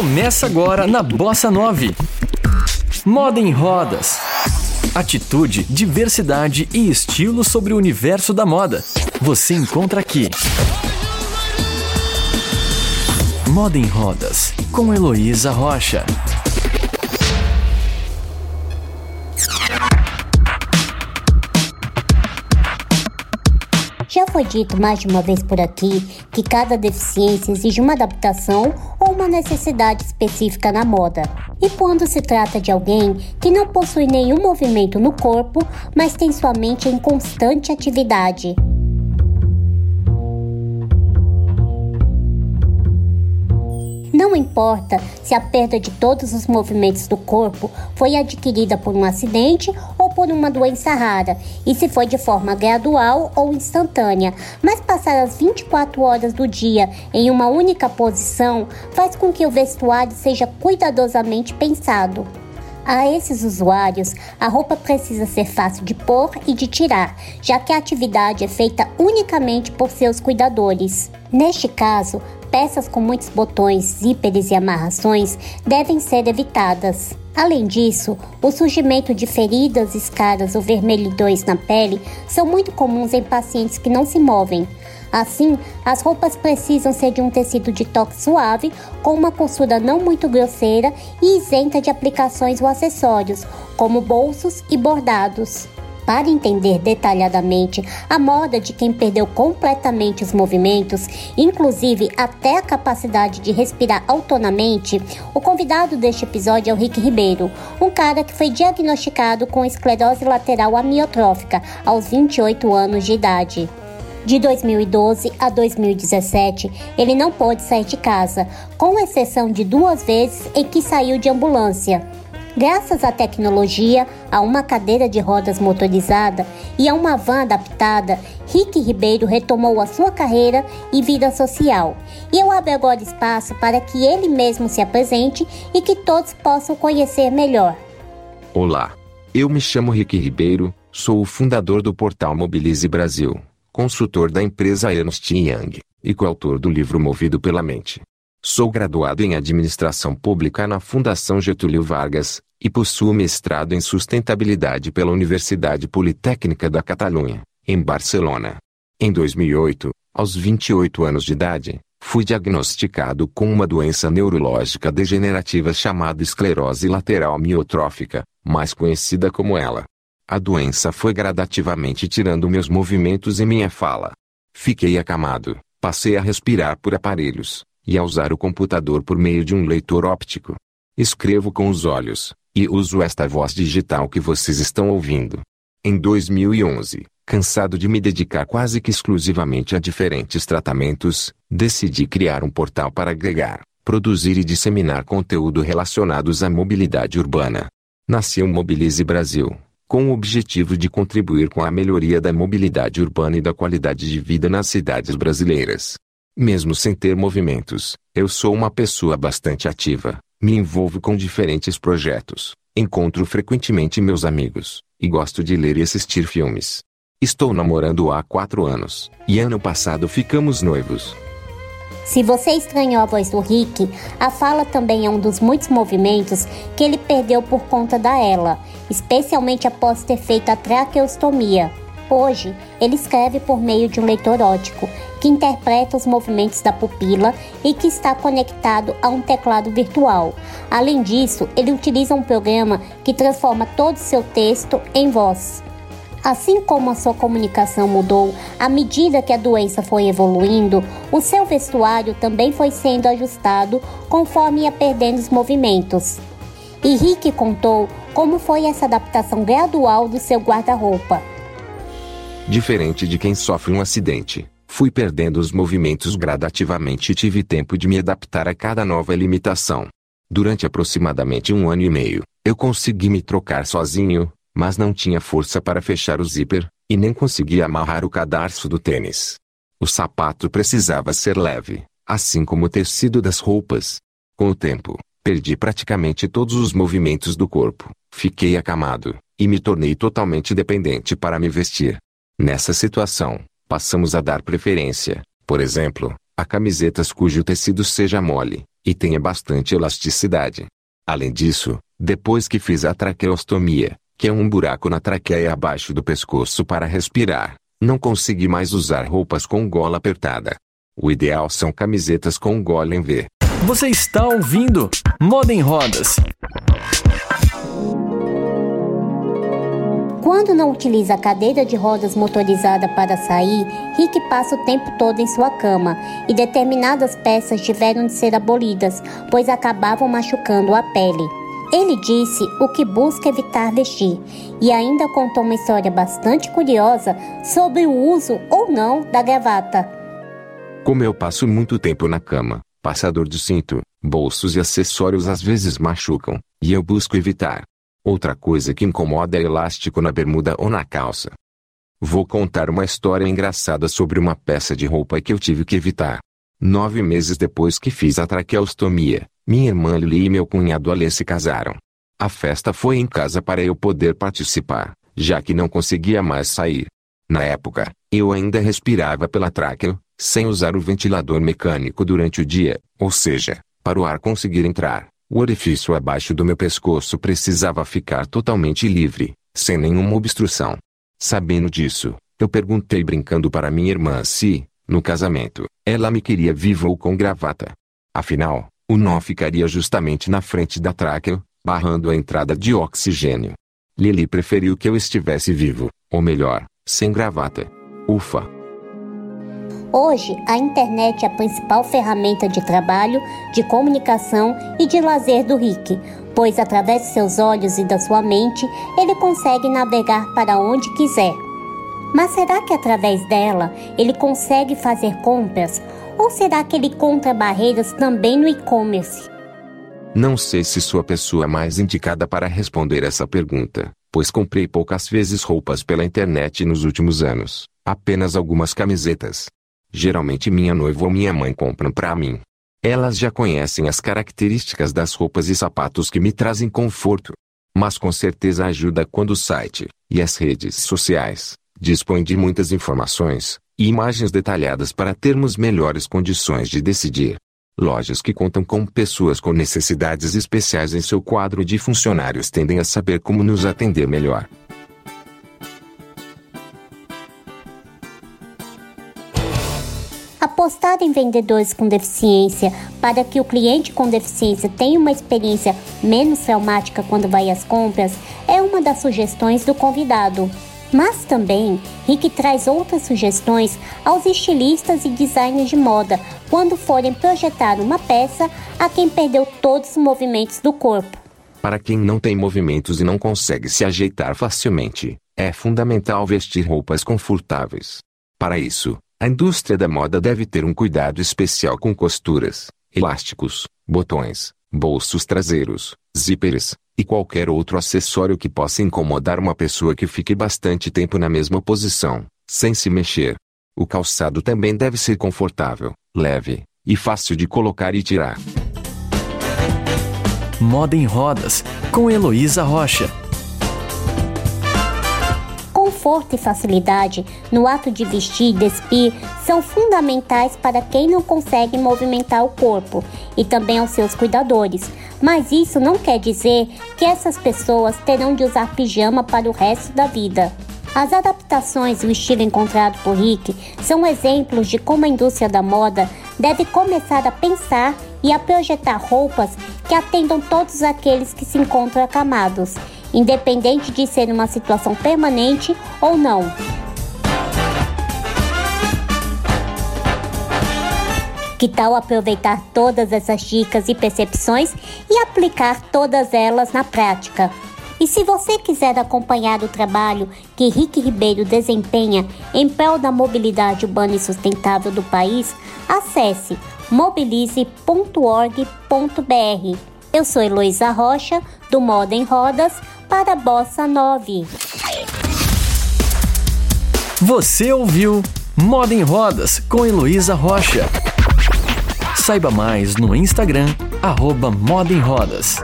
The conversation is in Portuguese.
Começa agora na Bossa 9. Moda em rodas. Atitude, diversidade e estilo sobre o universo da moda. Você encontra aqui. Moda em Rodas, com Heloísa Rocha. Foi dito mais de uma vez por aqui que cada deficiência exige uma adaptação ou uma necessidade específica na moda. E quando se trata de alguém que não possui nenhum movimento no corpo, mas tem sua mente em constante atividade, Não importa se a perda de todos os movimentos do corpo foi adquirida por um acidente por uma doença rara, e se foi de forma gradual ou instantânea, mas passar as 24 horas do dia em uma única posição faz com que o vestuário seja cuidadosamente pensado. A esses usuários, a roupa precisa ser fácil de pôr e de tirar, já que a atividade é feita unicamente por seus cuidadores. Neste caso, peças com muitos botões, zíperes e amarrações devem ser evitadas. Além disso, o surgimento de feridas, escaras ou vermelhidões na pele são muito comuns em pacientes que não se movem. Assim, as roupas precisam ser de um tecido de toque suave, com uma costura não muito grosseira e isenta de aplicações ou acessórios, como bolsos e bordados. Para entender detalhadamente a moda de quem perdeu completamente os movimentos, inclusive até a capacidade de respirar autonomamente, o convidado deste episódio é o Rick Ribeiro, um cara que foi diagnosticado com esclerose lateral amiotrófica aos 28 anos de idade. De 2012 a 2017, ele não pôde sair de casa, com exceção de duas vezes em que saiu de ambulância. Graças à tecnologia, a uma cadeira de rodas motorizada e a uma van adaptada, Rick Ribeiro retomou a sua carreira e vida social. E eu abro agora espaço para que ele mesmo se apresente e que todos possam conhecer melhor. Olá, eu me chamo Rick Ribeiro, sou o fundador do portal Mobilize Brasil, consultor da empresa Ernst Young e coautor do livro Movido pela Mente. Sou graduado em Administração Pública na Fundação Getúlio Vargas e possuo mestrado em Sustentabilidade pela Universidade Politécnica da Catalunha, em Barcelona. Em 2008, aos 28 anos de idade, fui diagnosticado com uma doença neurológica degenerativa chamada esclerose lateral miotrófica, mais conhecida como ela. A doença foi gradativamente tirando meus movimentos e minha fala. Fiquei acamado, passei a respirar por aparelhos, e a usar o computador por meio de um leitor óptico. Escrevo com os olhos, e uso esta voz digital que vocês estão ouvindo. Em 2011, cansado de me dedicar quase que exclusivamente a diferentes tratamentos, decidi criar um portal para agregar, produzir e disseminar conteúdo relacionados à mobilidade urbana. Nasceu Mobilize Brasil, com o objetivo de contribuir com a melhoria da mobilidade urbana e da qualidade de vida nas cidades brasileiras. Mesmo sem ter movimentos, eu sou uma pessoa bastante ativa, me envolvo com diferentes projetos, encontro frequentemente meus amigos, e gosto de ler e assistir filmes. Estou namorando há quatro anos, e ano passado ficamos noivos. Se você estranhou a voz do Rick, a fala também é um dos muitos movimentos que ele perdeu por conta da ela, especialmente após ter feito a traqueostomia. Hoje, ele escreve por meio de um leitor ótico que interpreta os movimentos da pupila e que está conectado a um teclado virtual. Além disso, ele utiliza um programa que transforma todo o seu texto em voz. Assim como a sua comunicação mudou à medida que a doença foi evoluindo, o seu vestuário também foi sendo ajustado conforme ia perdendo os movimentos. E Rick contou como foi essa adaptação gradual do seu guarda-roupa. Diferente de quem sofre um acidente, fui perdendo os movimentos gradativamente e tive tempo de me adaptar a cada nova limitação. Durante aproximadamente um ano e meio, eu consegui me trocar sozinho, mas não tinha força para fechar o zíper, e nem conseguia amarrar o cadarço do tênis. O sapato precisava ser leve, assim como o tecido das roupas. Com o tempo, perdi praticamente todos os movimentos do corpo, fiquei acamado, e me tornei totalmente dependente para me vestir. Nessa situação, passamos a dar preferência, por exemplo, a camisetas cujo tecido seja mole, e tenha bastante elasticidade. Além disso, depois que fiz a traqueostomia, que é um buraco na traqueia abaixo do pescoço para respirar, não consegui mais usar roupas com gola apertada. O ideal são camisetas com gola em V. Você está ouvindo Moda em Rodas. Quando não utiliza a cadeira de rodas motorizada para sair, Rick passa o tempo todo em sua cama e determinadas peças tiveram de ser abolidas, pois acabavam machucando a pele. Ele disse o que busca evitar vestir e ainda contou uma história bastante curiosa sobre o uso ou não da gravata. Como eu passo muito tempo na cama, passador de cinto, bolsos e acessórios às vezes machucam, e eu busco evitar. Outra coisa que incomoda é elástico na bermuda ou na calça. Vou contar uma história engraçada sobre uma peça de roupa que eu tive que evitar. Nove meses depois que fiz a traqueostomia, minha irmã Lili e meu cunhado Alê se casaram. A festa foi em casa para eu poder participar, já que não conseguia mais sair. Na época, eu ainda respirava pela tráqueo, sem usar o ventilador mecânico durante o dia, ou seja, para o ar conseguir entrar. O orifício abaixo do meu pescoço precisava ficar totalmente livre, sem nenhuma obstrução. Sabendo disso, eu perguntei brincando para minha irmã se, no casamento, ela me queria viva ou com gravata. Afinal, o nó ficaria justamente na frente da tráqueo, barrando a entrada de oxigênio. Lili preferiu que eu estivesse vivo, ou melhor, sem gravata. Ufa! Hoje, a internet é a principal ferramenta de trabalho, de comunicação e de lazer do Rick, pois através de seus olhos e da sua mente, ele consegue navegar para onde quiser. Mas será que através dela ele consegue fazer compras? Ou será que ele encontra barreiras também no e-commerce? Não sei se sou a pessoa mais indicada para responder essa pergunta, pois comprei poucas vezes roupas pela internet nos últimos anos, apenas algumas camisetas, Geralmente minha noiva ou minha mãe compram para mim. Elas já conhecem as características das roupas e sapatos que me trazem conforto. Mas com certeza ajuda quando o site, e as redes sociais, dispõem de muitas informações e imagens detalhadas para termos melhores condições de decidir. Lojas que contam com pessoas com necessidades especiais em seu quadro de funcionários tendem a saber como nos atender melhor. Apostar em vendedores com deficiência para que o cliente com deficiência tenha uma experiência menos traumática quando vai às compras é uma das sugestões do convidado. Mas também, Rick traz outras sugestões aos estilistas e designers de moda quando forem projetar uma peça a quem perdeu todos os movimentos do corpo. Para quem não tem movimentos e não consegue se ajeitar facilmente, é fundamental vestir roupas confortáveis. Para isso, a indústria da moda deve ter um cuidado especial com costuras, elásticos, botões, bolsos traseiros, zíperes e qualquer outro acessório que possa incomodar uma pessoa que fique bastante tempo na mesma posição, sem se mexer. O calçado também deve ser confortável, leve e fácil de colocar e tirar. Moda em Rodas, com Heloísa Rocha conforto e facilidade no ato de vestir e despir são fundamentais para quem não consegue movimentar o corpo e também aos seus cuidadores. Mas isso não quer dizer que essas pessoas terão de usar pijama para o resto da vida. As adaptações e o estilo encontrado por Rick são exemplos de como a indústria da moda deve começar a pensar e a projetar roupas que atendam todos aqueles que se encontram acamados independente de ser uma situação permanente ou não. Que tal aproveitar todas essas dicas e percepções e aplicar todas elas na prática? E se você quiser acompanhar o trabalho que Rick Ribeiro desempenha em prol da mobilidade urbana e sustentável do país, acesse mobilize.org.br. Eu sou Heloísa Rocha, do Moda em Rodas, para Bossa 9. Você ouviu Moda em Rodas com Heloísa Rocha. Saiba mais no Instagram, arroba Moda em Rodas.